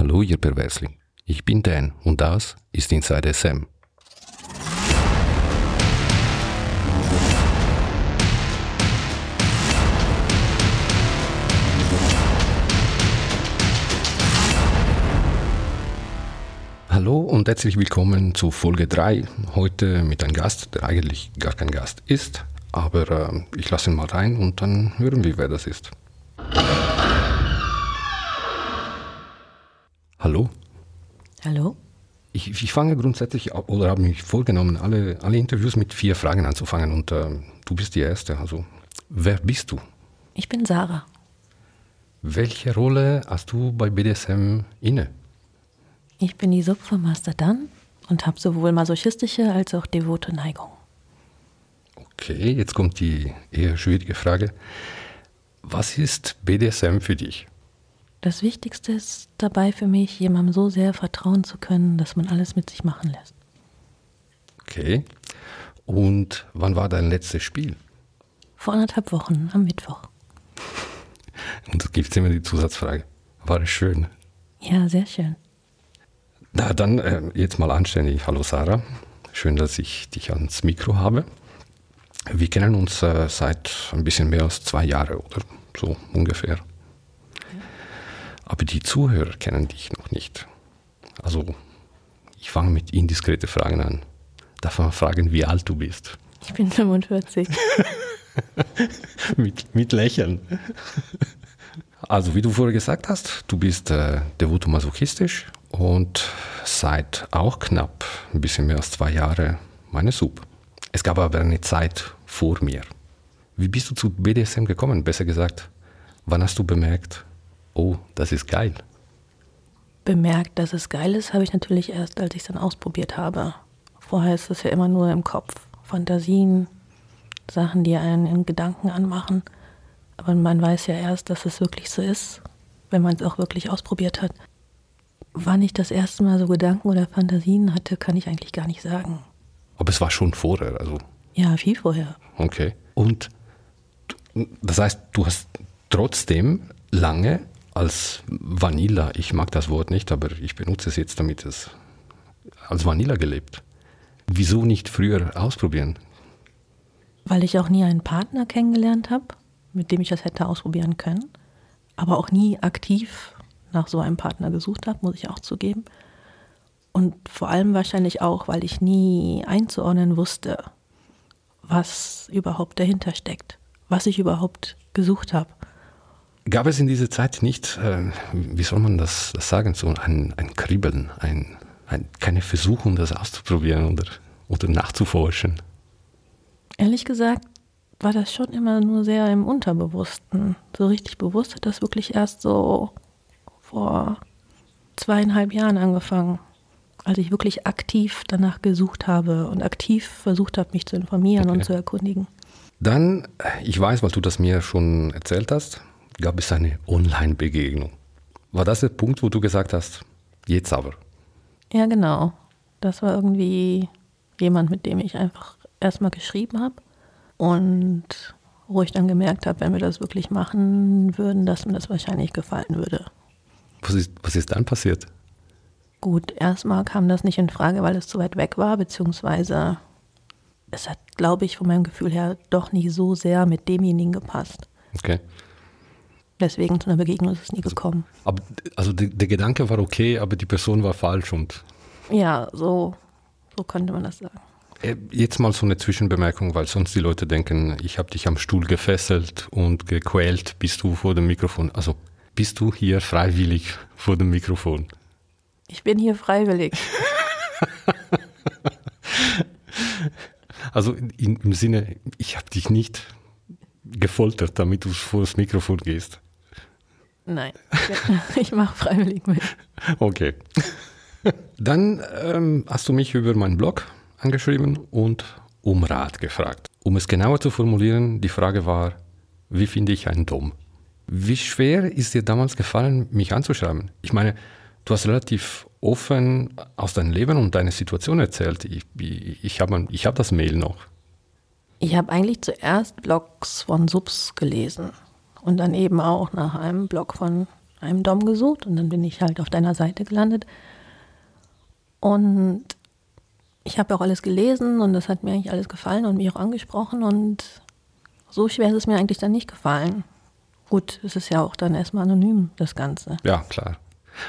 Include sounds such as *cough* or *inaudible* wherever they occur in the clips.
Hallo, ihr Perversling. Ich bin Dan und das ist Inside SM. Hallo und herzlich willkommen zu Folge 3. Heute mit einem Gast, der eigentlich gar kein Gast ist, aber äh, ich lasse ihn mal rein und dann hören wir, wer das ist. Hallo? Hallo? Ich, ich fange grundsätzlich oder habe mich vorgenommen, alle, alle Interviews mit vier Fragen anzufangen und äh, du bist die Erste. Also, wer bist du? Ich bin Sarah. Welche Rolle hast du bei BDSM inne? Ich bin die Sub von Master Dan und habe sowohl masochistische als auch devote Neigung. Okay, jetzt kommt die eher schwierige Frage. Was ist BDSM für dich? Das Wichtigste ist dabei für mich, jemandem so sehr vertrauen zu können, dass man alles mit sich machen lässt. Okay. Und wann war dein letztes Spiel? Vor anderthalb Wochen, am Mittwoch. *laughs* Und es gibt immer die Zusatzfrage. War es schön? Ja, sehr schön. Na, dann äh, jetzt mal anständig. Hallo Sarah. Schön, dass ich dich ans Mikro habe. Wir kennen uns äh, seit ein bisschen mehr als zwei Jahren oder so ungefähr. Aber die Zuhörer kennen dich noch nicht. Also, ich fange mit indiskreten Fragen an. Darf man fragen, wie alt du bist? Ich bin 45. *laughs* mit, mit Lächeln. Also, wie du vorher gesagt hast, du bist äh, devoto-masochistisch und seit auch knapp ein bisschen mehr als zwei Jahren meine Sub. Es gab aber eine Zeit vor mir. Wie bist du zu BDSM gekommen? Besser gesagt, wann hast du bemerkt, oh, das ist geil? Bemerkt, dass es geil ist, habe ich natürlich erst, als ich es dann ausprobiert habe. Vorher ist es ja immer nur im Kopf. Fantasien, Sachen, die einen in Gedanken anmachen. Aber man weiß ja erst, dass es wirklich so ist, wenn man es auch wirklich ausprobiert hat. Wann ich das erste Mal so Gedanken oder Fantasien hatte, kann ich eigentlich gar nicht sagen. Aber es war schon vorher, also. Ja, viel vorher. Okay. Und das heißt, du hast trotzdem lange als Vanilla, ich mag das Wort nicht, aber ich benutze es jetzt, damit es als Vanilla gelebt. Wieso nicht früher ausprobieren? Weil ich auch nie einen Partner kennengelernt habe, mit dem ich das hätte ausprobieren können, aber auch nie aktiv nach so einem Partner gesucht habe, muss ich auch zugeben. Und vor allem wahrscheinlich auch, weil ich nie einzuordnen wusste, was überhaupt dahinter steckt, was ich überhaupt gesucht habe. Gab es in dieser Zeit nicht, äh, wie soll man das, das sagen, so ein, ein Kribbeln, ein, ein, keine Versuchung, das auszuprobieren oder, oder nachzuforschen? Ehrlich gesagt war das schon immer nur sehr im Unterbewussten. So richtig bewusst hat das wirklich erst so vor zweieinhalb Jahren angefangen, als ich wirklich aktiv danach gesucht habe und aktiv versucht habe, mich zu informieren okay. und zu erkundigen. Dann, ich weiß, weil du das mir schon erzählt hast, gab es eine Online-Begegnung. War das der Punkt, wo du gesagt hast, jetzt aber? Ja, genau. Das war irgendwie jemand, mit dem ich einfach erstmal geschrieben habe und wo ich dann gemerkt habe, wenn wir das wirklich machen würden, dass mir das wahrscheinlich gefallen würde. Was ist, was ist dann passiert? Gut, erstmal kam das nicht in Frage, weil es zu weit weg war, beziehungsweise es hat, glaube ich, von meinem Gefühl her doch nicht so sehr mit demjenigen gepasst. Okay. Deswegen zu einer Begegnung ist es nie gekommen. Aber, also der, der Gedanke war okay, aber die Person war falsch und. Ja, so, so könnte man das sagen. Äh, jetzt mal so eine Zwischenbemerkung, weil sonst die Leute denken, ich habe dich am Stuhl gefesselt und gequält, bist du vor dem Mikrofon. Also bist du hier freiwillig vor dem Mikrofon? Ich bin hier freiwillig. *laughs* also in, im Sinne, ich habe dich nicht gefoltert, damit du vor das Mikrofon gehst. Nein, *laughs* ich mache freiwillig mit. Okay. Dann ähm, hast du mich über meinen Blog angeschrieben und um Rat gefragt. Um es genauer zu formulieren, die Frage war, wie finde ich einen Dom? Wie schwer ist dir damals gefallen, mich anzuschreiben? Ich meine, du hast relativ offen aus deinem Leben und deiner Situation erzählt. Ich, ich, ich habe ich hab das Mail noch. Ich habe eigentlich zuerst Blogs von Subs gelesen und dann eben auch nach einem Blog von einem Dom gesucht und dann bin ich halt auf deiner Seite gelandet. Und ich habe auch alles gelesen und das hat mir eigentlich alles gefallen und mich auch angesprochen und so schwer ist es mir eigentlich dann nicht gefallen. Gut, es ist ja auch dann erstmal anonym, das Ganze. Ja, klar.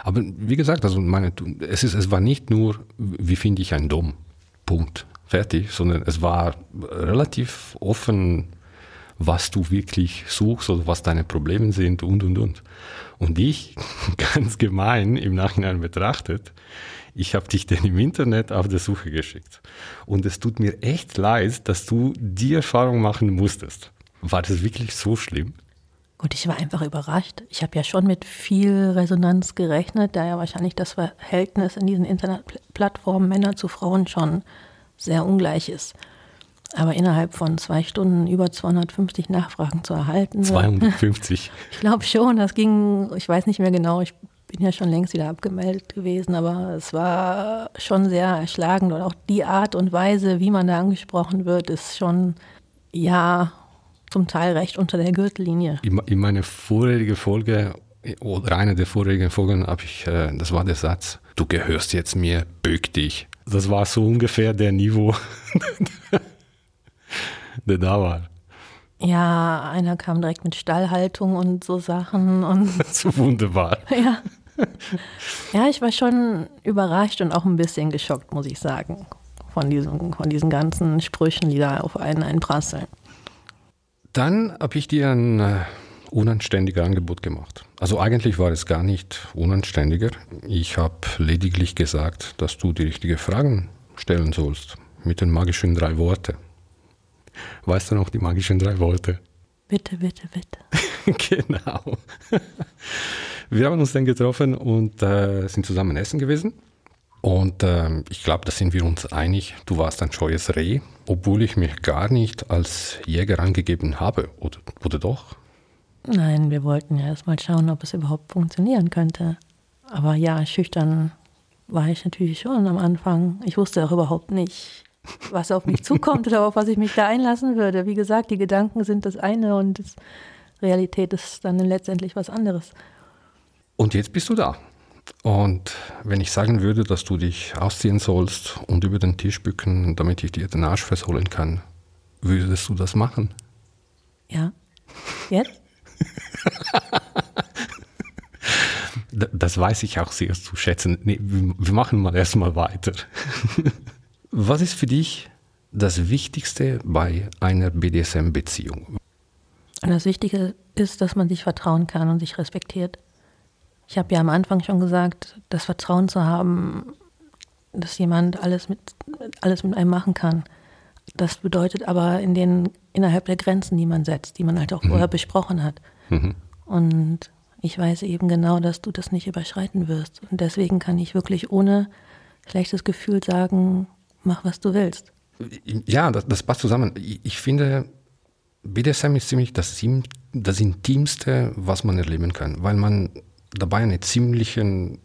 Aber wie gesagt, also meine, es, ist, es war nicht nur, wie finde ich einen Dom, Punkt, fertig, sondern es war relativ offen, was du wirklich suchst oder was deine Probleme sind und, und, und. Und ich, *laughs* ganz gemein im Nachhinein betrachtet, ich habe dich denn im Internet auf der Suche geschickt. Und es tut mir echt leid, dass du die Erfahrung machen musstest. War das wirklich so schlimm? Gut, ich war einfach überrascht. Ich habe ja schon mit viel Resonanz gerechnet, da ja wahrscheinlich das Verhältnis in diesen Internetplattformen Männer zu Frauen schon sehr ungleich ist. Aber innerhalb von zwei Stunden über 250 Nachfragen zu erhalten. 250. *laughs* Ich glaube schon, das ging, ich weiß nicht mehr genau, ich bin ja schon längst wieder abgemeldet gewesen, aber es war schon sehr erschlagend und auch die Art und Weise, wie man da angesprochen wird, ist schon, ja, zum Teil recht unter der Gürtellinie. In meiner vorigen Folge oder einer der vorigen Folgen habe ich, äh, das war der Satz, du gehörst jetzt mir, bück dich. Das war so ungefähr der Niveau, *laughs* der da war. Ja, einer kam direkt mit Stallhaltung und so Sachen und. *laughs* so wunderbar. *laughs* Ja. Ja, ich war schon überrascht und auch ein bisschen geschockt, muss ich sagen, von diesen, von diesen ganzen Sprüchen, die da auf einen einprasseln. Dann habe ich dir ein äh, unanständiges Angebot gemacht. Also eigentlich war es gar nicht unanständiger. Ich habe lediglich gesagt, dass du die richtigen Fragen stellen sollst mit den magischen drei Worten. Weißt du noch die magischen drei Worte? Bitte, bitte, bitte. *laughs* genau. Wir haben uns dann getroffen und äh, sind zusammen essen gewesen. Und äh, ich glaube, da sind wir uns einig. Du warst ein scheues Reh, obwohl ich mich gar nicht als Jäger angegeben habe. Oder, oder doch? Nein, wir wollten ja erst mal schauen, ob es überhaupt funktionieren könnte. Aber ja, schüchtern war ich natürlich schon am Anfang. Ich wusste auch überhaupt nicht, was auf mich zukommt oder auf was ich mich da einlassen würde. Wie gesagt, die Gedanken sind das eine und die Realität ist dann letztendlich was anderes. Und jetzt bist du da. Und wenn ich sagen würde, dass du dich ausziehen sollst und über den Tisch bücken, damit ich dir den Arsch versohlen kann, würdest du das machen? Ja. Jetzt? *laughs* das weiß ich auch sehr zu schätzen. Nee, wir machen mal erstmal weiter. *laughs* Was ist für dich das Wichtigste bei einer BDSM-Beziehung? Das Wichtige ist, dass man sich vertrauen kann und sich respektiert. Ich habe ja am Anfang schon gesagt, das Vertrauen zu haben, dass jemand alles mit, alles mit einem machen kann. Das bedeutet aber in den, innerhalb der Grenzen, die man setzt, die man halt auch mhm. vorher besprochen hat. Mhm. Und ich weiß eben genau, dass du das nicht überschreiten wirst. Und deswegen kann ich wirklich ohne schlechtes Gefühl sagen, mach, was du willst. Ja, das, das passt zusammen. Ich, ich finde, BDSM ist ziemlich das, das Intimste, was man erleben kann, weil man dabei einen ziemlichen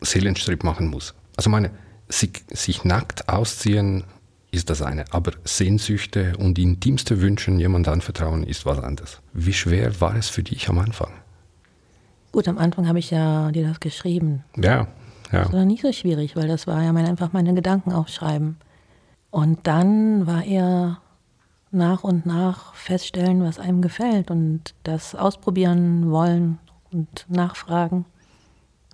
Seelenstrip machen muss. Also meine, sich, sich nackt ausziehen ist das eine, aber Sehnsüchte und intimste Wünsche jemand anvertrauen ist was anderes. Wie schwer war es für dich am Anfang? Gut, am Anfang habe ich ja dir das geschrieben. Ja, ja. Das war nicht so schwierig, weil das war ja mein, einfach meine Gedanken aufschreiben. Und dann war er nach und nach feststellen, was einem gefällt und das ausprobieren wollen und nachfragen,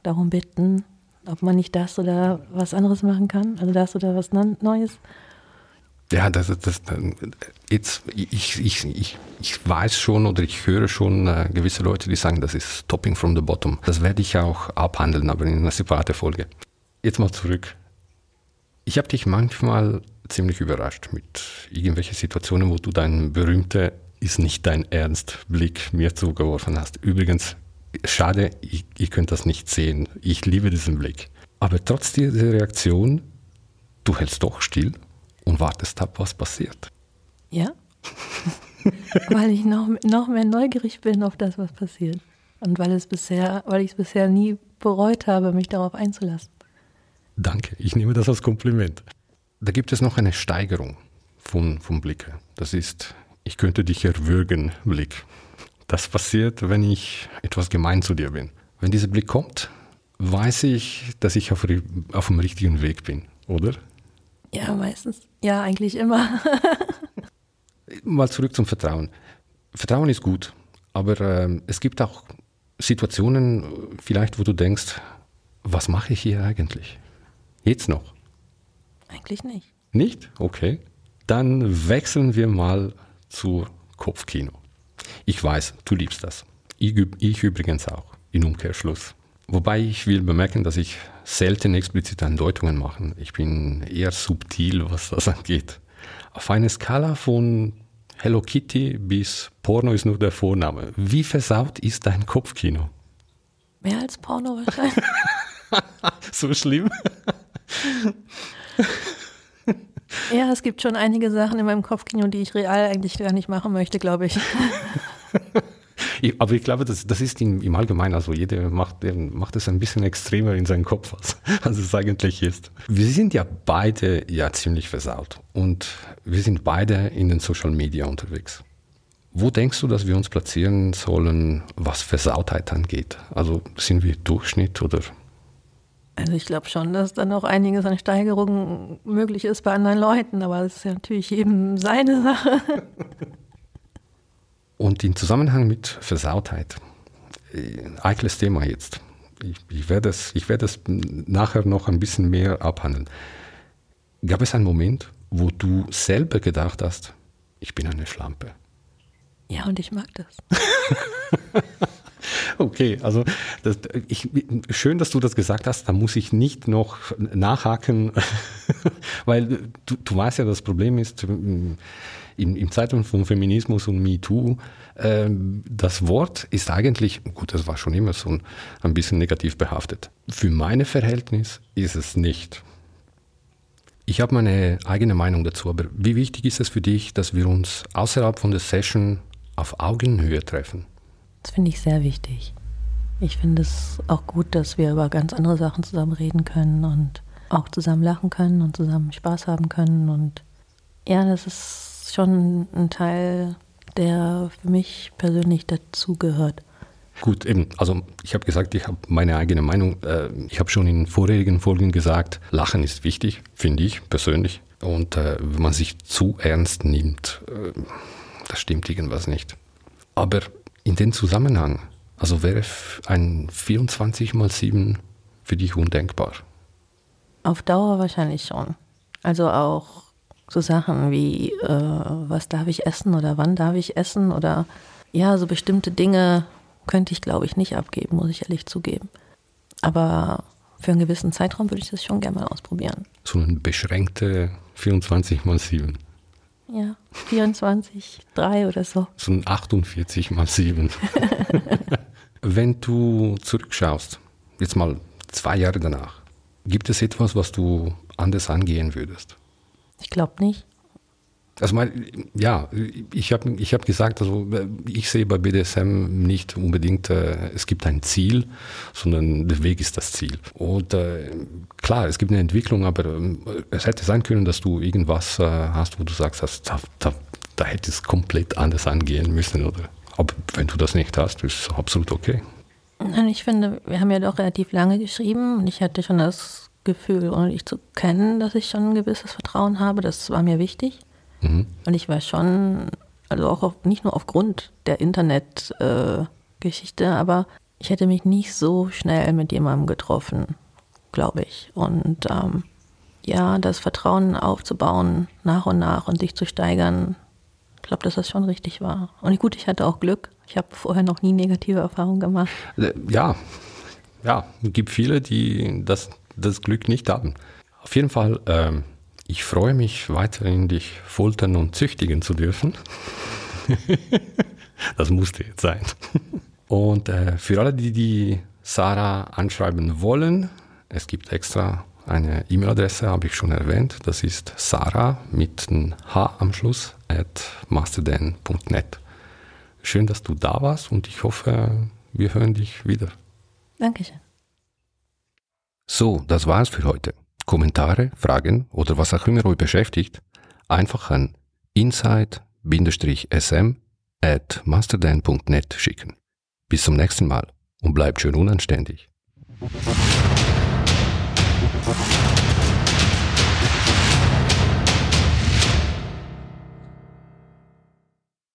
darum bitten, ob man nicht das oder was anderes machen kann, also das oder was Neues. Ja, das, das, jetzt, ich, ich, ich, ich weiß schon oder ich höre schon äh, gewisse Leute, die sagen, das ist Topping from the Bottom. Das werde ich auch abhandeln, aber in einer separaten Folge. Jetzt mal zurück. Ich habe dich manchmal ziemlich überrascht mit irgendwelchen Situationen, wo du deinen berühmten ist nicht dein Ernst Blick mir zugeworfen hast. Übrigens, schade, ich, ihr könnt das nicht sehen. Ich liebe diesen Blick. Aber trotz dieser Reaktion, du hältst doch still und wartest ab, was passiert. Ja. *laughs* weil ich noch, noch mehr neugierig bin auf das, was passiert. Und weil es bisher, weil ich es bisher nie bereut habe, mich darauf einzulassen. Danke, ich nehme das als Kompliment. Da gibt es noch eine Steigerung von, vom Blicke. Das ist, ich könnte dich erwürgen, Blick. Das passiert, wenn ich etwas gemein zu dir bin. Wenn dieser Blick kommt, weiß ich, dass ich auf, auf dem richtigen Weg bin, oder? Ja, meistens. Ja, eigentlich immer. *laughs* Mal zurück zum Vertrauen. Vertrauen ist gut, aber äh, es gibt auch Situationen, vielleicht, wo du denkst, was mache ich hier eigentlich? Jetzt noch? Eigentlich nicht. Nicht? Okay. Dann wechseln wir mal zu Kopfkino. Ich weiß, du liebst das. Ich, ich übrigens auch, in Umkehrschluss. Wobei ich will bemerken, dass ich selten explizite Andeutungen mache. Ich bin eher subtil, was das *laughs* angeht. Auf einer Skala von Hello Kitty bis Porno ist nur der Vorname. Wie versaut ist dein Kopfkino? Mehr als Porno wahrscheinlich. *laughs* so schlimm? ja, es gibt schon einige Sachen in meinem Kopfkino, die ich real eigentlich gar nicht machen möchte, glaube ich. *laughs* Aber ich glaube, das, das ist im, im Allgemeinen, also jeder macht, macht es ein bisschen extremer in seinem Kopf, als, *laughs* als es eigentlich ist. Wir sind ja beide ja ziemlich versaut und wir sind beide in den Social Media unterwegs. Wo denkst du, dass wir uns platzieren sollen, was Versautheit angeht? Also sind wir Durchschnitt oder also ich glaube schon, dass dann auch einiges an Steigerungen möglich ist bei anderen Leuten, aber das ist ja natürlich eben seine Sache. *laughs* Und im Zusammenhang mit Versautheit, ein äh, eikles Thema jetzt. Ich, ich werde es ich werd nachher noch ein bisschen mehr abhandeln. Gab es einen Moment, wo du selber gedacht hast, ich bin eine Schlampe? Ja, und ich mag das. *laughs* Okay, also das, ich, schön, dass du das gesagt hast. Da muss ich nicht noch nachhaken, *laughs* weil du, du weißt ja, das Problem ist im, im Zeitraum von Feminismus und MeToo, äh, das Wort ist eigentlich, gut, das war schon immer so ein, ein bisschen negativ behaftet. Für meine Verhältnis ist es nicht. Ich habe meine eigene Meinung dazu, aber wie wichtig ist es für dich, dass wir uns außerhalb von der Session auf Augenhöhe treffen? Das finde ich sehr wichtig. Ich finde es auch gut, dass wir über ganz andere Sachen zusammen reden können und auch zusammen lachen können und zusammen Spaß haben können. Und ja, das ist schon ein Teil, der für mich persönlich dazugehört. Gut, eben, also ich habe gesagt, ich habe meine eigene Meinung. Äh, ich habe schon in vorherigen Folgen gesagt, Lachen ist wichtig, finde ich persönlich. Und äh, wenn man sich zu ernst nimmt, äh, das stimmt irgendwas nicht. Aber in dem Zusammenhang, also wäre ein 24 mal 7 für dich undenkbar? Auf Dauer wahrscheinlich schon. Also auch so Sachen wie, äh, was darf ich essen oder wann darf ich essen oder ja, so bestimmte Dinge könnte ich, glaube ich, nicht abgeben, muss ich ehrlich zugeben. Aber für einen gewissen Zeitraum würde ich das schon gerne mal ausprobieren. So eine beschränkte 24 mal 7. Ja, 24, 3 oder so. So ein 48 mal 7. *laughs* Wenn du zurückschaust, jetzt mal zwei Jahre danach, gibt es etwas, was du anders angehen würdest? Ich glaube nicht. Also mein, ja, ich habe ich hab gesagt, also ich sehe bei BDSM nicht unbedingt, äh, es gibt ein Ziel, sondern der Weg ist das Ziel. Und äh, klar, es gibt eine Entwicklung, aber äh, es hätte sein können, dass du irgendwas äh, hast, wo du sagst, dass, da, da, da hätte es komplett anders angehen müssen. Oder? Aber wenn du das nicht hast, ist absolut okay. Ich finde, wir haben ja doch relativ lange geschrieben und ich hatte schon das Gefühl, ohne dich zu kennen, dass ich schon ein gewisses Vertrauen habe. Das war mir wichtig. Mhm. Und ich war schon, also auch auf, nicht nur aufgrund der Internetgeschichte, äh, aber ich hätte mich nicht so schnell mit jemandem getroffen, glaube ich. Und ähm, ja, das Vertrauen aufzubauen, nach und nach und sich zu steigern, ich glaube, dass das schon richtig war. Und gut, ich hatte auch Glück. Ich habe vorher noch nie negative Erfahrungen gemacht. Äh, ja, ja, es gibt viele, die das, das Glück nicht haben. Auf jeden Fall ähm, ich freue mich weiterhin, dich foltern und züchtigen zu dürfen. *laughs* das musste jetzt sein. Und äh, für alle, die die Sarah anschreiben wollen, es gibt extra eine E-Mail-Adresse, habe ich schon erwähnt. Das ist Sarah mit einem H am Schluss at masterdan.net. Schön, dass du da warst und ich hoffe, wir hören dich wieder. Dankeschön. So, das war's für heute. Kommentare, Fragen oder was auch immer euch beschäftigt, einfach an inside-sm at masterdan.net schicken. Bis zum nächsten Mal und bleibt schön unanständig.